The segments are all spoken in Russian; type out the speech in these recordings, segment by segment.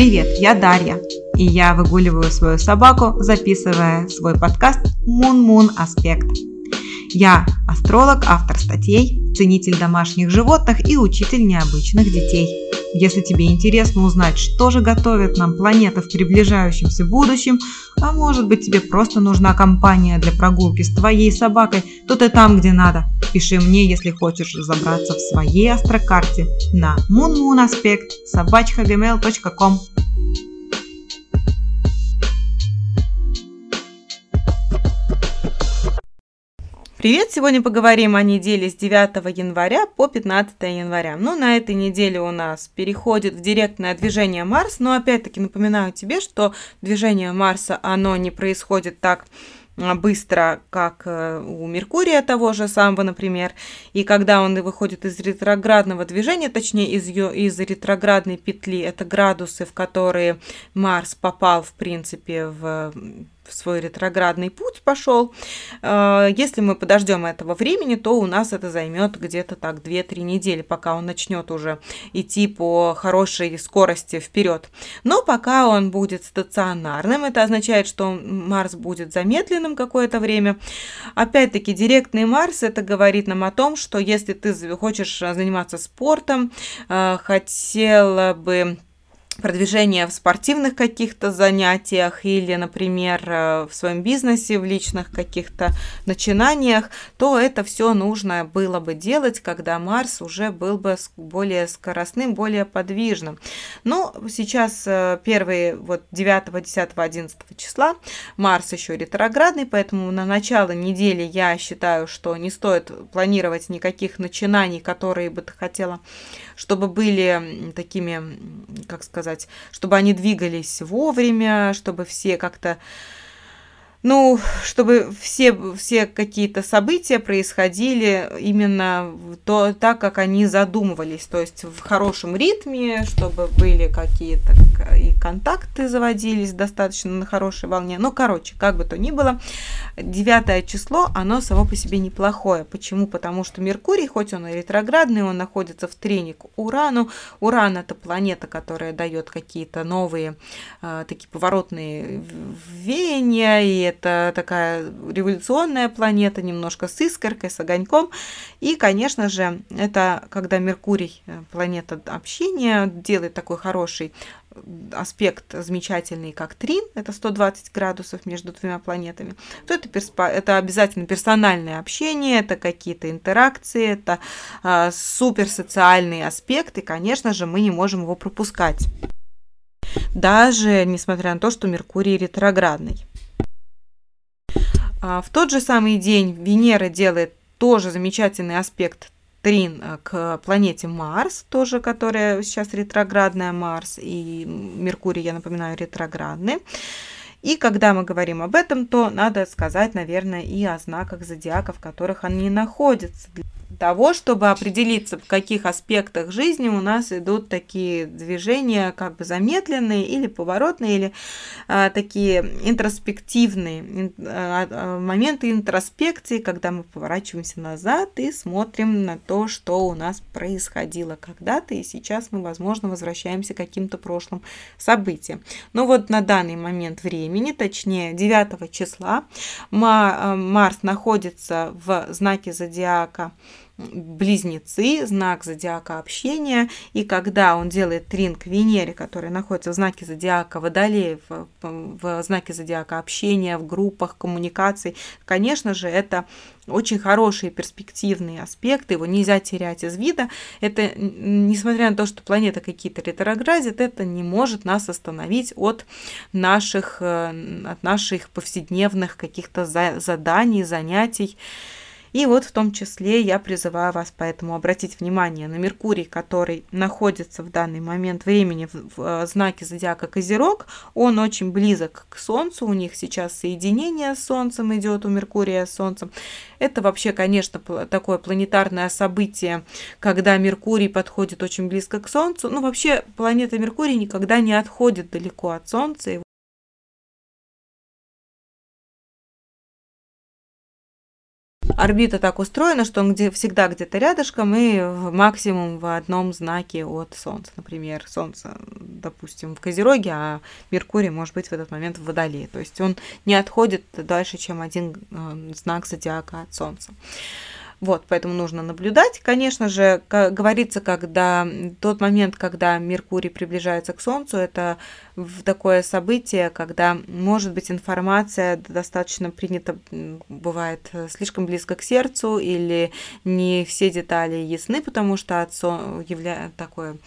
Привет, я Дарья, и я выгуливаю свою собаку, записывая свой подкаст Moon Аспект. Я астролог, автор статей, ценитель домашних животных и учитель необычных детей. Если тебе интересно узнать, что же готовит нам планета в приближающемся будущем, а может быть тебе просто нужна компания для прогулки с твоей собакой, то ты там, где надо. Пиши мне, если хочешь разобраться в своей астрокарте на moonmoonaspect. Привет! Сегодня поговорим о неделе с 9 января по 15 января. Ну, на этой неделе у нас переходит в директное движение Марс, но опять-таки напоминаю тебе, что движение Марса, оно не происходит так а, быстро, как э, у Меркурия того же самого, например. И когда он выходит из ретроградного движения, точнее из, ее, из ретроградной петли, это градусы, в которые Марс попал, в принципе, в в свой ретроградный путь пошел. Э, если мы подождем этого времени, то у нас это займет где-то так 2-3 недели, пока он начнет уже идти по хорошей скорости вперед. Но пока он будет стационарным, это означает, что Марс будет замедленным какое-то время. Опять-таки, директный Марс, это говорит нам о том, что если ты хочешь заниматься спортом, э, хотела бы продвижение в спортивных каких-то занятиях или, например, э, в своем бизнесе, в личных каких-то начинаниях, то это все нужно было бы делать, когда Марс уже был бы более скоростным, более подвижным. Но сейчас э, первые вот 9, 10, 11 числа Марс еще ретроградный, поэтому на начало недели я считаю, что не стоит планировать никаких начинаний, которые бы ты хотела, чтобы были такими, как сказать, сказать, чтобы они двигались вовремя, чтобы все как-то ну, чтобы все, все какие-то события происходили именно то, так, как они задумывались, то есть в хорошем ритме, чтобы были какие-то и контакты заводились достаточно на хорошей волне. Ну, короче, как бы то ни было, девятое число, оно само по себе неплохое. Почему? Потому что Меркурий, хоть он и ретроградный, он находится в трене к Урану. Уран – это планета, которая дает какие-то новые э, такие поворотные веяния, и это такая революционная планета, немножко с искоркой, с огоньком. И, конечно же, это когда Меркурий, э, планета общения, делает такой хороший аспект замечательный, как трин, это 120 градусов между двумя планетами, то это, перспо... это обязательно персональное общение, это какие-то интеракции, это э, суперсоциальный аспект, и, конечно же, мы не можем его пропускать. Даже несмотря на то, что Меркурий ретроградный. А, в тот же самый день Венера делает тоже замечательный аспект трин э, к планете Марс, тоже которая сейчас ретроградная Марс, и Меркурий, я напоминаю, ретроградный. И когда мы говорим об этом, то надо сказать, наверное, и о знаках зодиака, в которых они находятся того, чтобы определиться, в каких аспектах жизни у нас идут такие движения, как бы замедленные или поворотные, или а, такие интроспективные а, а, моменты интроспекции, когда мы поворачиваемся назад и смотрим на то, что у нас происходило когда-то, и сейчас мы, возможно, возвращаемся к каким-то прошлым событиям. Но вот на данный момент времени, точнее 9 числа, а, Марс находится в знаке зодиака близнецы, знак зодиака общения, и когда он делает трин к Венере, которая находится в знаке зодиака Водолея, в, в знаке зодиака общения, в группах, коммуникаций, конечно же, это очень хорошие перспективные аспекты, его нельзя терять из вида. Это, несмотря на то, что планета какие-то ретроградит, это не может нас остановить от наших, э, от наших повседневных каких-то заданий, занятий. И вот в том числе я призываю вас поэтому обратить внимание на Меркурий, который находится в данный момент времени в, в э, знаке зодиака Козерог. Он очень близок к Солнцу, у них сейчас соединение с Солнцем идет у Меркурия с Солнцем. Это вообще, конечно, такое планетарное событие, когда Меркурий подходит очень близко к Солнцу. Ну, вообще, планета Меркурий никогда не отходит далеко от Солнца. Орбита так устроена, что он где, всегда где-то рядышком и максимум в одном знаке от Солнца. Например, Солнце, допустим, в Козероге, а Меркурий может быть в этот момент в Водолее. То есть он не отходит дальше, чем один э, знак зодиака от Солнца. Вот, поэтому нужно наблюдать. Конечно же, как говорится, когда тот момент, когда Меркурий приближается к Солнцу, это такое событие, когда, может быть, информация достаточно принята, бывает слишком близко к сердцу, или не все детали ясны, потому что от Сол... явля... такое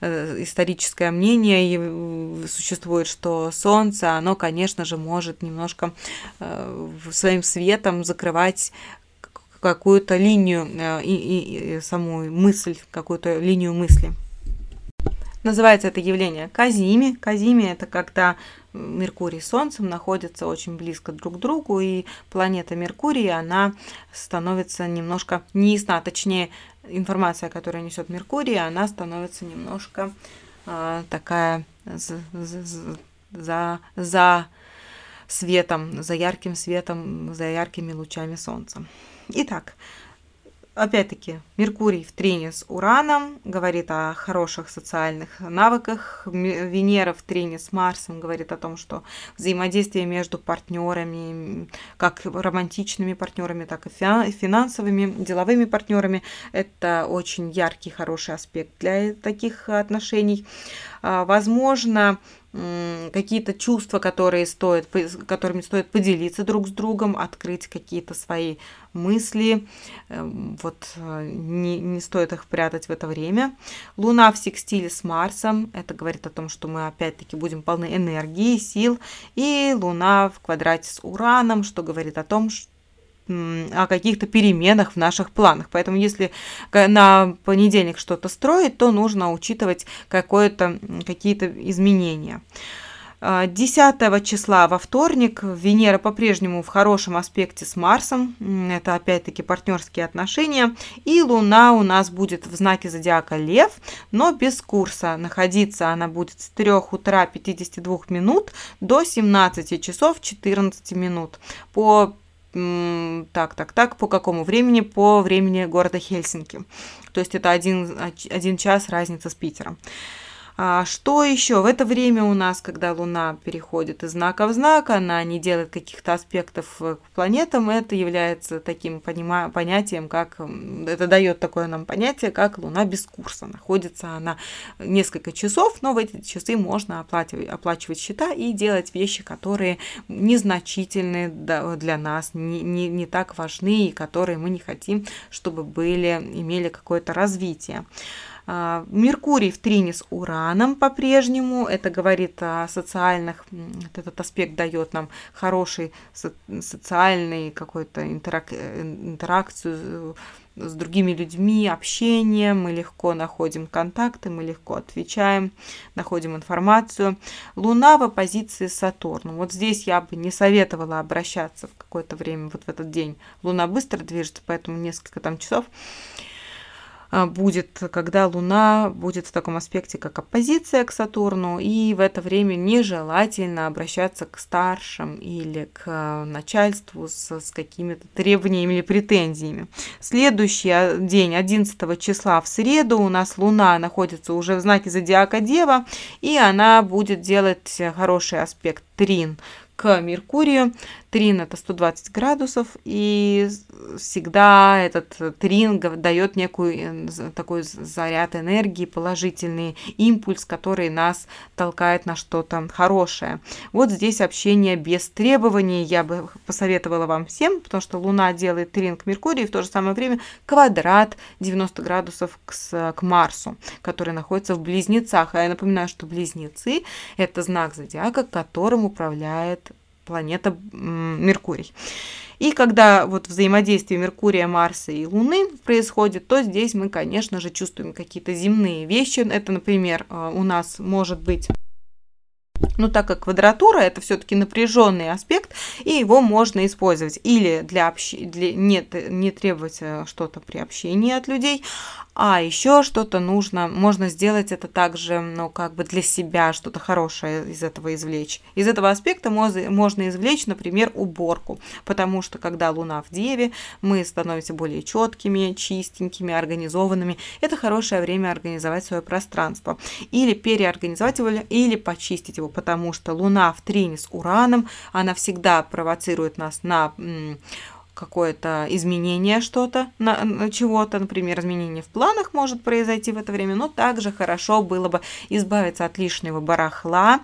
э, историческое мнение существует, что Солнце, оно, конечно же, может немножко э, своим светом закрывать какую-то линию э, и, и, и саму мысль, какую-то линию мысли. Называется это явление Казими. Казими – это когда Меркурий с Солнцем находятся очень близко друг к другу, и планета Меркурий, она становится немножко неясна, точнее, информация, которая несет Меркурий, она становится немножко э, такая за, за, за светом, за ярким светом, за яркими лучами Солнца. Итак, опять-таки, Меркурий в трине с Ураном говорит о хороших социальных навыках. Венера в трине с Марсом говорит о том, что взаимодействие между партнерами, как романтичными партнерами, так и финансовыми, деловыми партнерами, это очень яркий, хороший аспект для таких отношений. А, возможно, какие-то чувства, которые стоит, которыми стоит поделиться друг с другом, открыть какие-то свои мысли. Эм, вот э, не, не стоит их прятать в это время. Луна в секстиле с Марсом. Это говорит о том, что мы опять-таки будем полны энергии, сил. И Луна в квадрате с Ураном, что говорит о том, что о каких-то переменах в наших планах. Поэтому если на понедельник что-то строить, то нужно учитывать какие-то изменения. 10 а, числа во вторник Венера по-прежнему в хорошем аспекте с Марсом. Это опять-таки партнерские отношения. И Луна у нас будет в знаке зодиака Лев, но без курса. Находиться она будет с 3 утра 52 минут до 17 часов 14 минут. По так, так, так, по какому времени? По времени города Хельсинки. То есть это один, один час разница с Питером. А что еще? В это время у нас, когда Луна переходит из знака в знак, она не делает каких-то аспектов к планетам, это является таким понима- понятием, как это дает такое нам понятие, как Луна без курса. Находится она несколько часов, но в эти часы можно оплачивать, оплачивать счета и делать вещи, которые незначительны для нас, не, не, не так важны и которые мы не хотим, чтобы были, имели какое-то развитие. А, Меркурий в трине с Ураном по-прежнему. Это говорит о социальных, этот аспект дает нам хороший социальный какой-то интерак, интеракцию с другими людьми, общение, мы легко находим контакты, мы легко отвечаем, находим информацию. Луна в оппозиции с Сатурном. Вот здесь я бы не советовала обращаться в какое-то время, вот в этот день. Луна быстро движется, поэтому несколько там часов. А, будет, когда Луна будет в таком аспекте, как оппозиция к Сатурну, и в это время нежелательно обращаться к старшим или к а, начальству с, с какими-то требованиями или претензиями. Следующий а, день, 11 числа в среду, у нас Луна находится уже в знаке зодиака Дева, и она будет делать хороший аспект трин к Меркурию. Трин это 120 градусов, и всегда этот трин дает некую э, такой заряд энергии, положительный импульс, который нас толкает на что-то хорошее. Вот здесь общение без требований я бы посоветовала вам всем, потому что Луна делает трин к Меркурию, и в то же самое время квадрат 90 градусов к, к Марсу, который находится в Близнецах. А я напоминаю, что Близнецы – это знак зодиака, которым управляет планета Меркурий. И когда вот взаимодействие Меркурия, Марса и Луны происходит, то здесь мы, конечно же, чувствуем какие-то земные вещи. Это, например, э, у нас может быть ну, так как квадратура это все-таки напряженный аспект, и его можно использовать или для, общ... для... не, не требовать э, что-то при общении от людей, А еще что-то нужно, можно сделать это также, ну, как бы для себя, что-то хорошее из этого извлечь. Из этого аспекта можно извлечь, например, уборку, потому что когда Луна в Деве, мы становимся более четкими, чистенькими, организованными. Это хорошее время организовать свое пространство. Или переорганизовать его, или почистить его, потому что Луна в трине с Ураном, она всегда провоцирует нас на какое-то изменение что-то, на, на чего-то, например, изменение в планах может произойти в это время, но также хорошо было бы избавиться от лишнего барахла,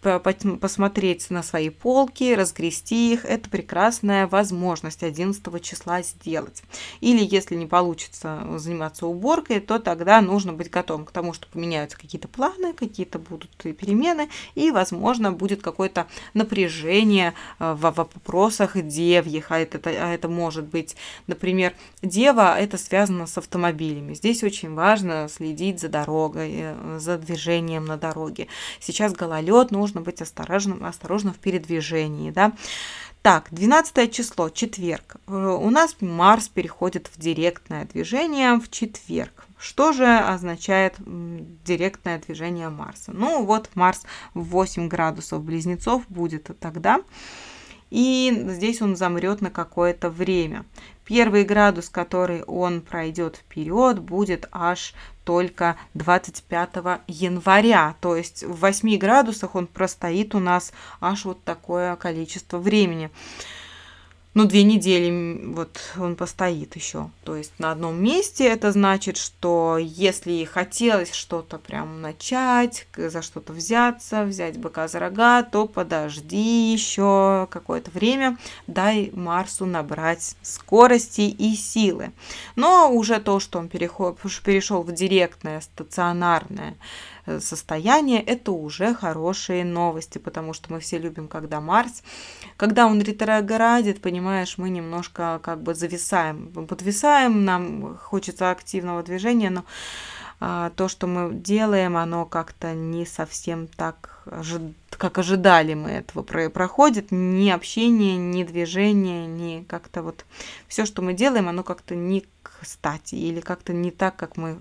посмотреть на свои полки, разгрести их. Это прекрасная возможность 11 числа сделать. Или если не получится заниматься уборкой, то тогда нужно быть готовым к тому, что поменяются какие-то планы, какие-то будут перемены, и, возможно, будет какое-то напряжение э, в вопросах девьих, а это это может быть, например, дева, это связано с автомобилями. Здесь очень важно следить за дорогой, э, за движением на дороге. Сейчас гололед, нужно быть осторожным, осторожным в передвижении, да. Так, 12 число, четверг. Э, у нас Марс переходит в директное движение в четверг. Что же означает директное движение Марса? Ну вот Марс в 8 градусов близнецов будет тогда и здесь он замрет на какое-то время. Первый градус, который он пройдет вперед, будет аж только 25 января. То есть в 8 градусах он простоит у нас аж вот такое количество времени ну, две недели вот он постоит еще. То есть на одном месте это значит, что если хотелось что-то прям начать, за что-то взяться, взять быка за рога, то подожди еще какое-то время, дай Марсу набрать скорости и силы. Но уже то, что он перешел в директное, стационарное состояние, это уже хорошие новости, потому что мы все любим, когда Марс, когда он ретроградит, понимаешь, мы немножко как бы зависаем, подвисаем, нам хочется активного движения, но а, то, что мы делаем, оно как-то не совсем так, как ожидали мы этого проходит. Ни общение, ни движение, ни как-то вот все, что мы делаем, оно как-то не кстати или как-то не так, как мы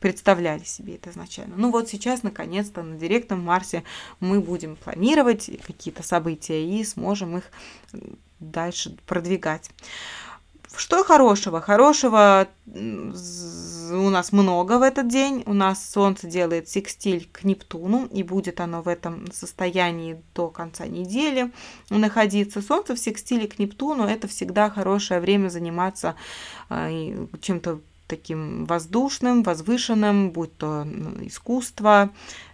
представляли себе это изначально. Ну вот сейчас, наконец-то, на директном Марсе мы будем планировать какие-то события и сможем их дальше продвигать. Что хорошего? Хорошего у нас много в этот день. У нас Солнце делает секстиль к Нептуну, и будет оно в этом состоянии до конца недели находиться. Солнце в секстиле к Нептуну – это всегда хорошее время заниматься а, чем-то таким воздушным, возвышенным, будь то искусство, э,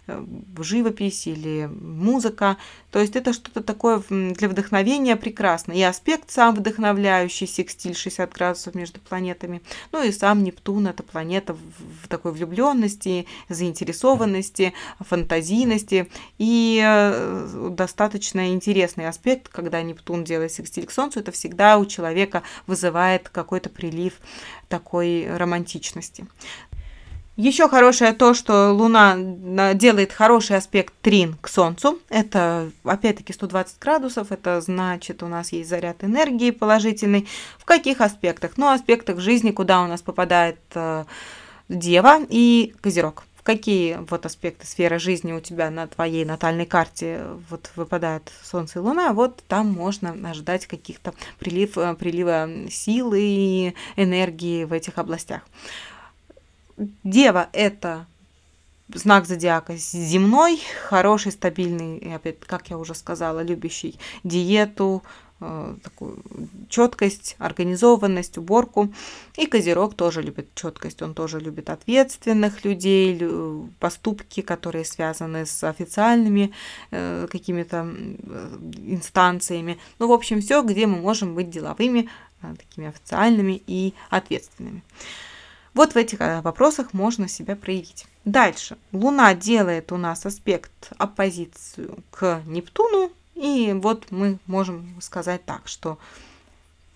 живопись или музыка. То есть это что-то такое для вдохновения прекрасно. И аспект сам вдохновляющий, секстиль 60 градусов между планетами. Ну и сам Нептун – это планета в такой влюбленности, заинтересованности, фантазийности. И э, достаточно интересный аспект, когда Нептун делает секстиль к Солнцу, это всегда у человека вызывает какой-то прилив такой романтичности. Еще хорошее то, что Луна делает хороший аспект трин к Солнцу. Это, опять-таки, 120 градусов. Это значит, у нас есть заряд энергии положительный. В каких аспектах? Ну, аспектах жизни, куда у нас попадает э, Дева и Козерог. В какие вот аспекты сферы жизни у тебя на твоей натальной карте вот выпадают Солнце и Луна, вот там можно ожидать каких-то прилив, э, прилива силы и энергии в этих областях. Дева – это знак зодиака земной, хороший, стабильный, опять, как я уже сказала, любящий диету, Э, такую четкость, организованность, уборку. И Козерог тоже любит четкость, он тоже любит ответственных людей, поступки, которые связаны с официальными э, какими-то инстанциями. Ну, в общем, все, где мы можем быть деловыми, э, такими официальными и ответственными. Вот в этих вопросах можно себя проявить. Дальше. Луна делает у нас аспект оппозицию к Нептуну, и вот мы можем сказать так, что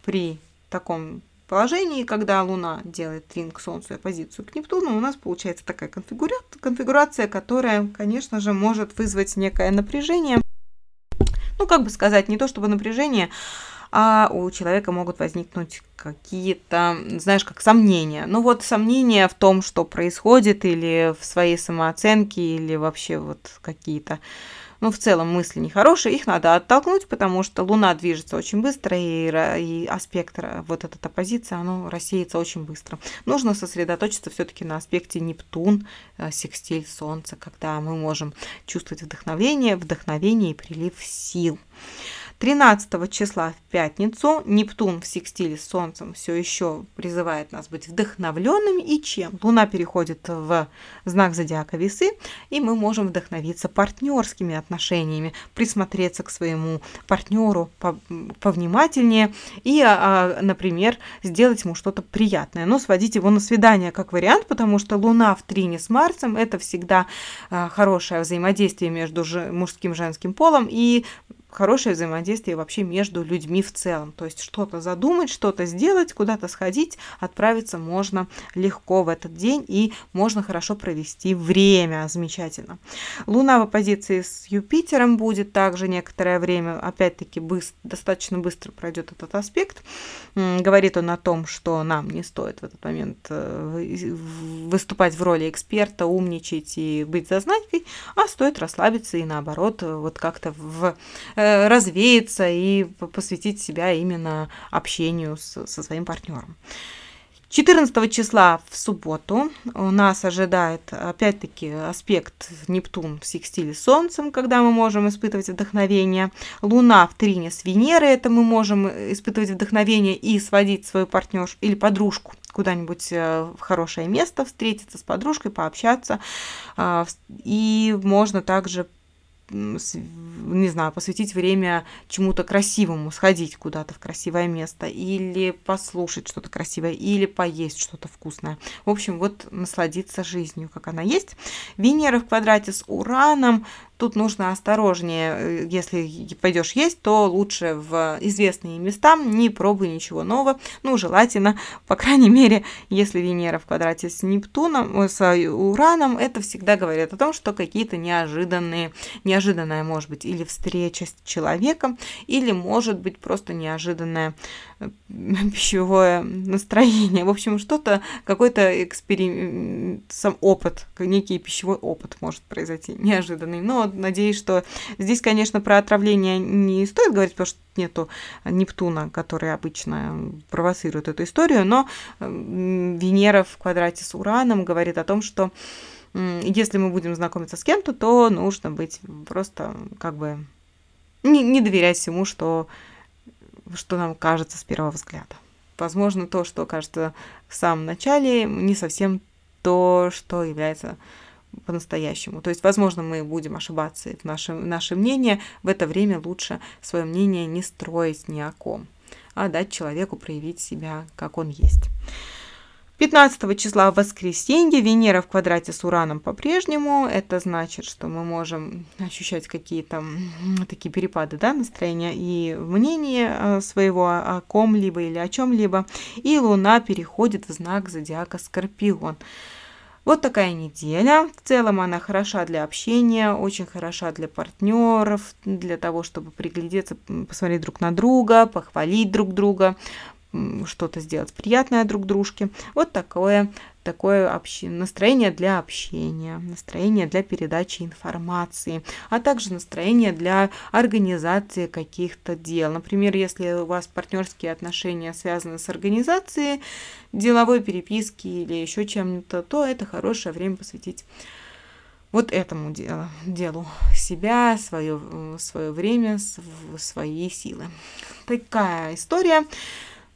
при таком положении, когда Луна делает трин к Солнцу и оппозицию к Нептуну, у нас получается такая конфигурация, конфигурация, которая, конечно же, может вызвать некое напряжение. Ну, как бы сказать, не то чтобы напряжение, а у человека могут возникнуть какие-то, знаешь, как сомнения. Ну вот сомнения в том, что происходит, или в своей самооценке, или вообще вот какие-то ну, в целом мысли нехорошие, их надо оттолкнуть, потому что Луна движется очень быстро, и, и аспект, вот эта оппозиция, оно рассеется очень быстро. Нужно сосредоточиться все-таки на аспекте Нептун, э, секстиль Солнца, когда мы можем чувствовать вдохновение, вдохновение и прилив сил. 13 числа в пятницу Нептун в секстиле с Солнцем все еще призывает нас быть вдохновленными. И чем? Луна переходит в знак зодиака весы, и мы можем вдохновиться партнерскими отношениями, присмотреться к своему партнеру повнимательнее и, а, а, например, сделать ему что-то приятное. Но сводить его на свидание как вариант, потому что Луна в трине с Марсом – это всегда а, хорошее взаимодействие между мужским и женским полом, и хорошее взаимодействие вообще между людьми в целом. То есть что-то задумать, что-то сделать, куда-то сходить, отправиться можно легко в этот день и можно хорошо провести время. Замечательно. Луна в оппозиции с Юпитером будет также некоторое время. Опять-таки быстро, достаточно быстро пройдет этот аспект. Говорит он о том, что нам не стоит в этот момент э, выступать в роли эксперта, умничать и быть зазнайкой, а стоит расслабиться и наоборот вот как-то в э, Э, развеяться и посвятить себя именно общению с, со своим партнером. 14 числа в субботу нас ожидает опять-таки аспект Нептун в секстиле с Солнцем, когда мы можем испытывать вдохновение. Луна в трине с Венерой, это мы можем испытывать вдохновение и сводить свою партнершу или подружку куда-нибудь э, в хорошее место, встретиться с подружкой, пообщаться. А, и можно также не знаю, посвятить время чему-то красивому, сходить куда-то в красивое место, или послушать что-то красивое, или поесть что-то вкусное. В общем, вот насладиться жизнью, как она есть. Венера в квадрате с Ураном Тут нужно осторожнее, э, если пойдешь есть, то лучше в известные места, не пробуй ничего нового. Ну, желательно, по крайней мере, если Венера в квадрате с Нептуном, э, с Ураном, это всегда говорит о том, что какие-то неожиданные, неожиданная может быть или встреча с человеком, или может быть просто неожиданное э, пищевое настроение. В общем, что-то, какой-то эксперимент, сам опыт, некий пищевой опыт может произойти неожиданный. Но надеюсь, что здесь, конечно, про отравление не стоит говорить, потому что нету Нептуна, который обычно провоцирует эту историю, но Венера в квадрате с Ураном говорит о том, что если мы будем знакомиться с кем-то, то нужно быть просто как бы не, не доверять всему, что, что нам кажется с первого взгляда. Возможно, то, что кажется в самом начале, не совсем то, что является по-настоящему. То есть, возможно, мы будем ошибаться в нашем, наше мнение. В это время лучше свое мнение не строить ни о ком, а дать человеку проявить себя, как он есть. 15 числа в воскресенье Венера в квадрате с Ураном по-прежнему. Это значит, что мы можем ощущать какие-то такие перепады да, настроения и мнения э, своего о ком-либо или о чем-либо. И Луна переходит в знак зодиака Скорпион. Вот такая неделя. В целом она хороша для общения, очень хороша для партнеров, для того, чтобы приглядеться, посмотреть друг на друга, похвалить друг друга, что-то сделать приятное друг дружке. Вот такое, такое общ... настроение для общения, настроение для передачи информации, а также настроение для организации каких-то дел. Например, если у вас партнерские отношения связаны с организацией деловой переписки или еще чем-то, то это хорошее время посвятить вот этому делу, делу себя, свое, свое время, свои силы. Такая история.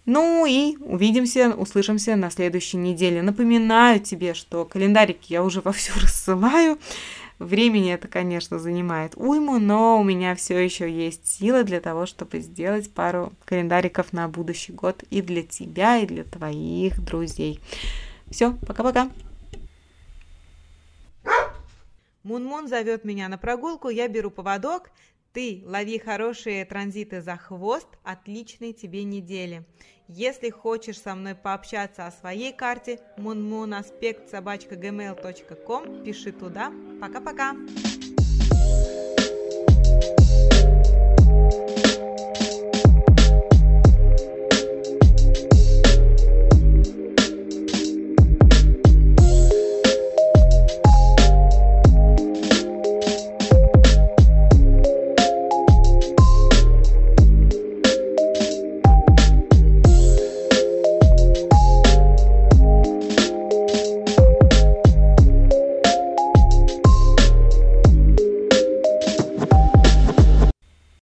Ну и увидимся, услышимся на следующей неделе. Напоминаю тебе, что календарики я уже вовсю рассылаю. Времени это, конечно, занимает уйму, но у меня все еще есть силы для того, чтобы сделать пару календариков на будущий год и для тебя, и для твоих друзей. Все, пока-пока. Мун-Мун зовет меня на прогулку, я беру поводок. Ты лови хорошие транзиты за хвост. Отличной тебе недели. Если хочешь со мной пообщаться о своей карте, munmunaspect собачка gmail.com, пиши туда. Пока-пока!